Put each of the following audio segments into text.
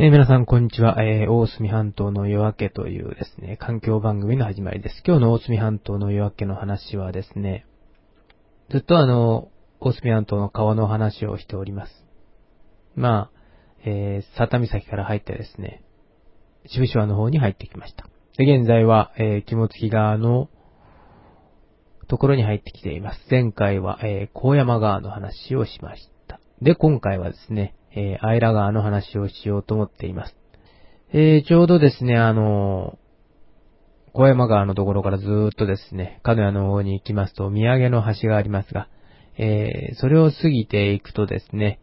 えー皆さん、こんにちは。えー大隅半島の夜明けというですね、環境番組の始まりです。今日の大隅半島の夜明けの話はですね、ずっとあの、大隅半島の川の話をしております。まあ、えー、佐多岬から入ってですね、渋島の方に入ってきました。で、現在は、えー、肝付川のところに入ってきています。前回は、えー、高山川の話をしました。で、今回はですね、えー、アイラ川の話をしようと思っています。えー、ちょうどですね、あのー、小山川のところからずーっとですね、角屋の方に行きますと、土産の橋がありますが、えー、それを過ぎていくとですね、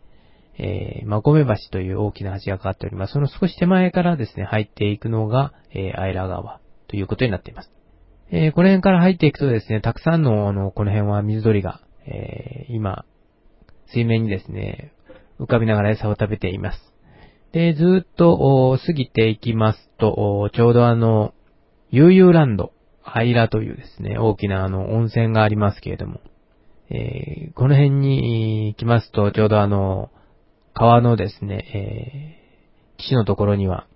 えー、まこめ橋という大きな橋がかかっております。その少し手前からですね、入っていくのが、えー、アイラ川ということになっています。えー、この辺から入っていくとですね、たくさんの、あの、この辺は水鳥が、えー、今、水面にですね、浮かびながら餌を食べています。で、ずーっと過ぎていきますと、ちょうどあの、悠々ランド、アイラというですね、大きなあの、温泉がありますけれども、えーこの辺に行きますと、ちょうどあの、川のですね、えー岸のところには、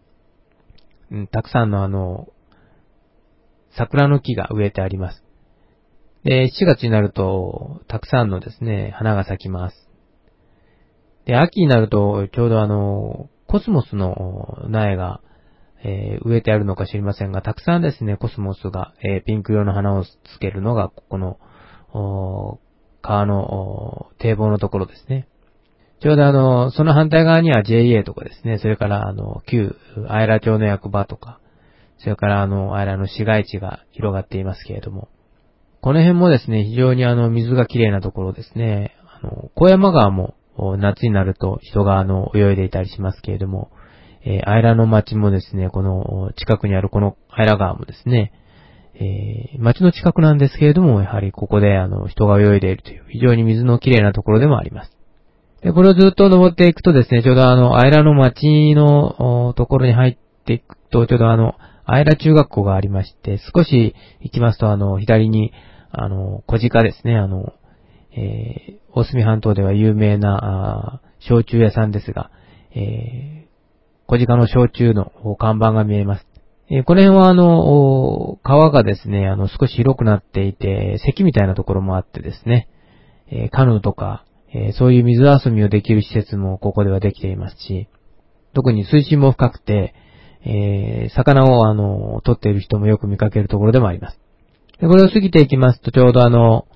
うんたくさんのあの、桜の木が植えてあります。で、7月になると、たくさんのですね、花が咲きます。で、秋になると、ちょうどあの、コスモスの苗が、えー植えてあるのか知りませんが、たくさんですね、コスモスが、えーピンク色の花をつけるのが、ここの、川の堤防のところですね。ちょうどあの、その反対側には JA とかですね、それからあの、旧、アイラ町の役場とか、それからあの、アイラの市街地が広がっていますけれども、この辺もですね、非常にあの、水がきれいなところですね。あの、小山川も、夏になると人があの、泳いでいたりしますけれども、えー、アイラの町もですね、この、近くにあるこのアイラ川もですね、えー、町の近くなんですけれども、やはりここであの、人が泳いでいるという、非常に水のきれいなところでもあります。で、これをずっと登っていくとですね、ちょうどあの、アイラの町のところに入っていくと、ちょうどあの、アイラ中学校がありまして、少し行きますとあの、左に、あの、小鹿ですね、あの、えー、大隅半島では有名な、あ焼酎屋さんですが、えー、小鹿の焼酎の看板が見えます。えーこの辺はあの、川がですね、あの、少し広くなっていて、堰みたいなところもあってですね、えーカヌーとか、えーそういう水遊びをできる施設もここではできていますし、特に水深も深くて、えー魚をあの、取っている人もよく見かけるところでもあります。で、これを過ぎていきますと、ちょうどあの、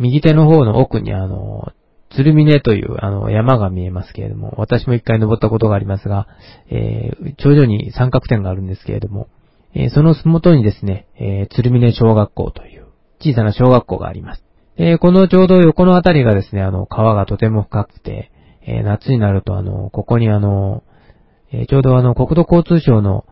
右手の方の奥にあの、鶴峰というあの山が見えますけれども、私も一回登ったことがありますが、えー頂上に三角点があるんですけれども、えーその麓にですね、えー鶴峰小学校という小さな小学校があります。えーこのちょうど横のあたりがですね、あの、川がとても深くて、えー夏になるとあの、ここにあの、えーちょうどあの、国土交通省の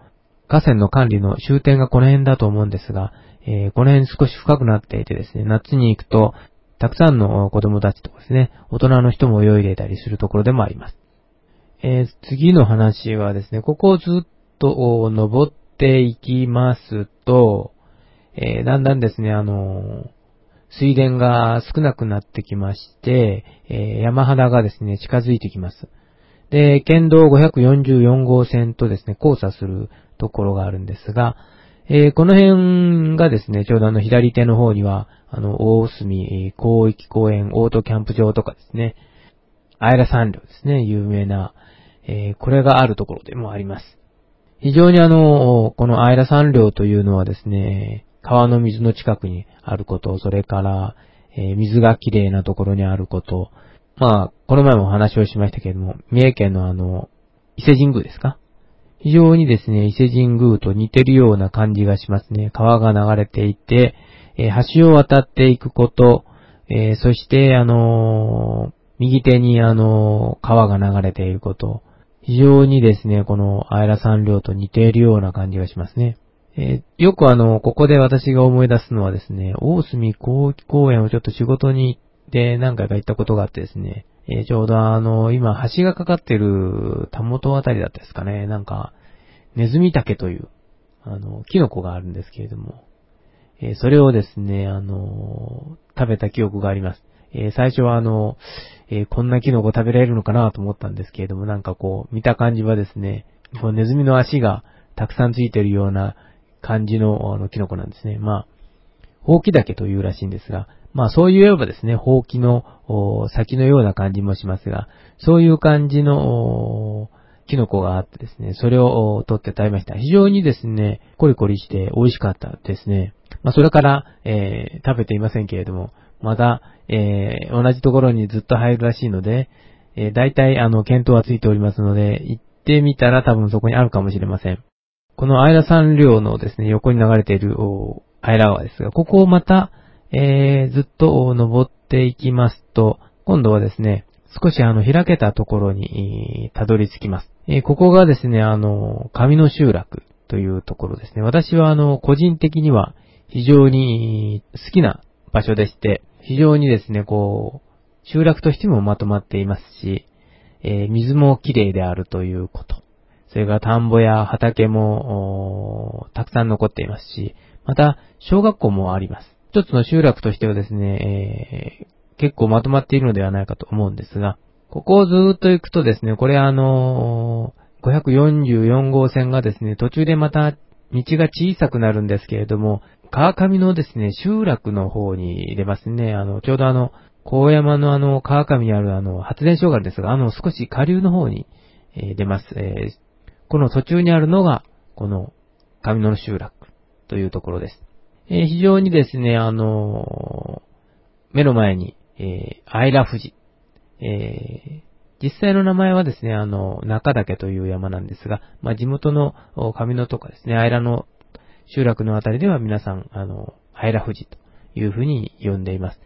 河川の管理の終点がこの辺だと思うんですが、えーこの辺少し深くなっていてですね、夏に行くと、たくさんの子供たちとかですね、大人の人も泳いでいたりするところでもあります。えー次の話はですね、ここをずっと登っていきますと、えーだんだんですね、あのー水田が少なくなってきまして、え山肌がですね、近づいてきます。で、県道544号線とですね、交差するところがあるんですが、えーこの辺がですね、ちょうどあの左手の方には、あの、大隅広域公園オートキャンプ場とかですね、アイラ山稜ですね、有名な、えーこれがあるところでもあります。非常にあの、このアイラ山稜というのはですね、川の水の近くにあること、それから、えー水がきれいなところにあること、まあ、この前もお話をしましたけれども、三重県のあの、伊勢神宮ですか非常にですね、伊勢神宮と似てるような感じがしますね。川が流れていて、え橋を渡っていくこと、えーそして、あのー右手にあのー川が流れていること、非常にですね、このアイラ山稜と似ているような感じがしますね。えーよくあの、ここで私が思い出すのはですね、大隅広域公園をちょっと仕事に行って何回か行ったことがあってですね、えーちょうどあの、今橋がかかってる田元あたりだったですかね、なんか、ネズミ竹という、あの、キノコがあるんですけれども、えーそれをですね、あの食べた記憶があります。えー最初はあの、えこんなキノコ食べられるのかなと思ったんですけれども、なんかこう、見た感じはですね、こうネズミの足がたくさんついてるような感じのあのキノコなんですね。まあ、ほうきだけというらしいんですが、まあそう言えばですね、ほうきの先のような感じもしますが、そういう感じのキノコがあってですね、それを取って食べました。非常にですね、コリコリして美味しかったですね。まあそれから、えー、食べていませんけれども、まだ、えー、同じところにずっと入るらしいので、えー、大体あの、検討はついておりますので、行ってみたら多分そこにあるかもしれません。このアイラ山稜のですね、横に流れているアイラ川ですが、ここをまた、えー、ずっと登っていきますと、今度はですね、少しあの、開けたところに、たどり着きます。えー、ここがですね、あの、上の集落というところですね。私はあの、個人的には非常に好きな場所でして、非常にですね、こう、集落としてもまとまっていますし、えー、水もきれいであるということ。それから田んぼや畑も、たくさん残っていますし、また、小学校もあります。一つの集落としてはですね、えー、結構まとまっているのではないかと思うんですが、ここをずーっと行くとですね、これあのー、544号線がですね、途中でまた道が小さくなるんですけれども、川上のですね、集落の方に出ますね。あの、ちょうどあの、高山のあの、川上にあるあの、発電所があるんですが、あの、少し下流の方に、えー、出ます。えー、この途中にあるのが、この、上野の集落というところです。えー、非常にですね、あの目の前に、えー、アイラ富士。えー、実際の名前はですね、あの、中岳という山なんですが、まあ、地元の上野とかですね、アイラの集落のあたりでは皆さん、あの、アイラ富士というふうに呼んでいます。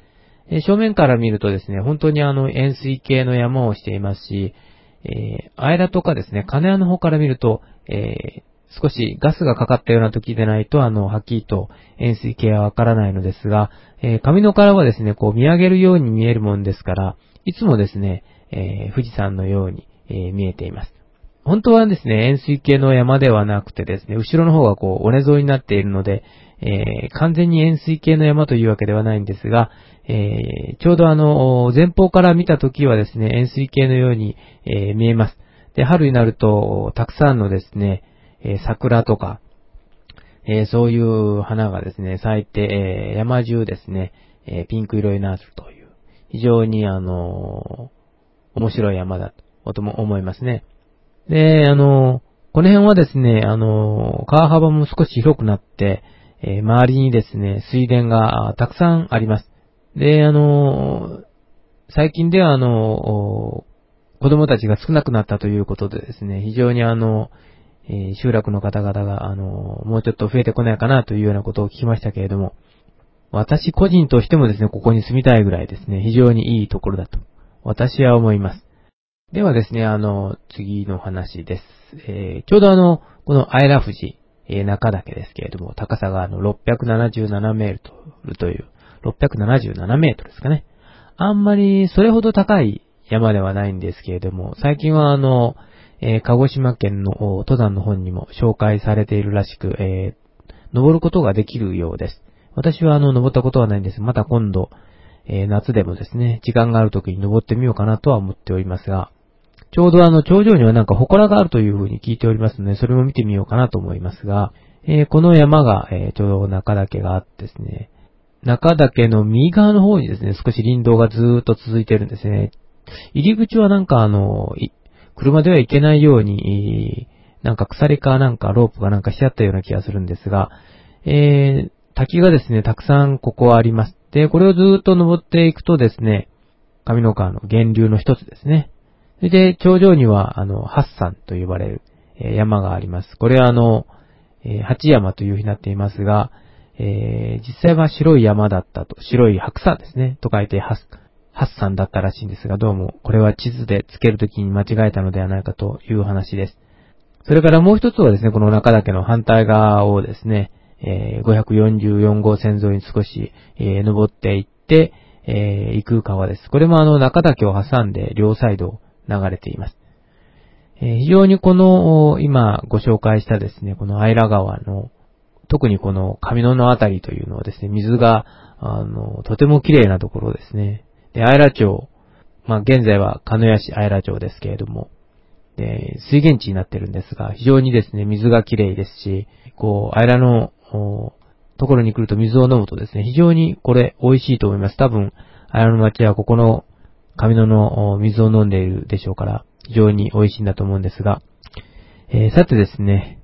え、正面から見るとですね、本当にあの、円錐形の山をしていますし、えー、アイラとかですね、金谷の方から見ると、えー、少しガスがかかったような時でないと、あの、はっきりと円錐形はわからないのですが、えー、上野からはですね、こう見上げるように見えるもんですから、いつもですね、えー、富士山のように、えー、見えています。本当はですね、円錐形の山ではなくてですね、後ろの方がこう、尾根沿いになっているので、えー、完全に円錐形の山というわけではないんですが、えー、ちょうどあの、前方から見た時はですね、円錐形のように、えー、見えます。で、春になると、たくさんのですね、え、桜とか、え、そういう花がですね、咲いて、え、山中ですね、えピンク色になるという、非常にあの面白い山だと思いますね。で、あのこの辺はですね、あの川幅も少し広くなって、え周りにですね、水田がたくさんあります。で、あの最近ではあの子供たちが少なくなったということでですね、非常にあの、えー、集落の方々が、あの、もうちょっと増えてこないかなというようなことを聞きましたけれども、私個人としてもですね、ここに住みたいぐらいですね、非常にいいところだと、私は思います。ではですね、あの、次の話です。えー、ちょうどあの、このアイラ富士、えー、中岳ですけれども、高さがあの、677メートルという、677メートルですかね。あんまりそれほど高い山ではないんですけれども、最近はあの、えー、鹿児島県の登山の本にも紹介されているらしく、えー、登ることができるようです。私はあの、登ったことはないんです。また今度、えー、夏でもですね、時間がある時に登ってみようかなとは思っておりますが、ちょうどあの、頂上にはなんか祠があるというふうに聞いておりますので、それも見てみようかなと思いますが、えー、この山が、えー、ちょうど中岳があってですね、中岳の右側の方にですね、少し林道がずーっと続いてるんですね。入り口はなんかあの、車では行けないように、なんか鎖かなんかロープかなんかしちゃったような気がするんですが、えー、滝がですね、たくさんここはあります。で、これをずっと登っていくとですね、上野川の源流の一つですね。それで、頂上には、あの、八山と呼ばれる、え、山があります。これはあの、え、八山というふうになっていますが、えー、実際は白い山だったと、白い白山ですね、と書いて八ハッサンだったらしいんですが、どうもこれは地図でつけるときに間違えたのではないかという話です。それからもう一つはですね、この中岳の反対側をですね、えー、544号線沿いに少し、えー、登っていって、えー、行く川です。これもあの中岳を挟んで両サイドを流れています。え、非常にこの、今ご紹介したですね、このアイラ川の、特にこの上野のあたりというのはですね、水が、あの、とても綺麗なところですね。で、アイラ町、まあ、現在は鹿屋市アイラ町ですけれども、で、水源地になってるんですが、非常にですね、水がきれいですし、こう、アイラの、ところに来ると水を飲むとですね、非常にこれ美味しいと思います。多分、アイラの町はここの上野の水を飲んでいるでしょうから、非常に美味しいんだと思うんですが、えー、さてですね、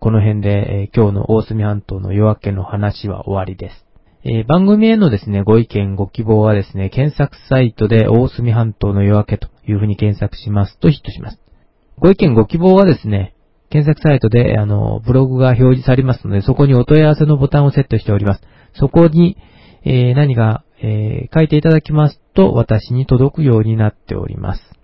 この辺で、えー、今日の大隅半島の夜明けの話は終わりです。えー、番組へのですね、ご意見、ご希望はですね、検索サイトで大隅半島の夜明けというふうに検索しますとヒットします。ご意見、ご希望はですね、検索サイトで、あの、ブログが表示されますので、そこにお問い合わせのボタンをセットしております。そこに、えー、何が、えー、書いていただきますと、私に届くようになっております。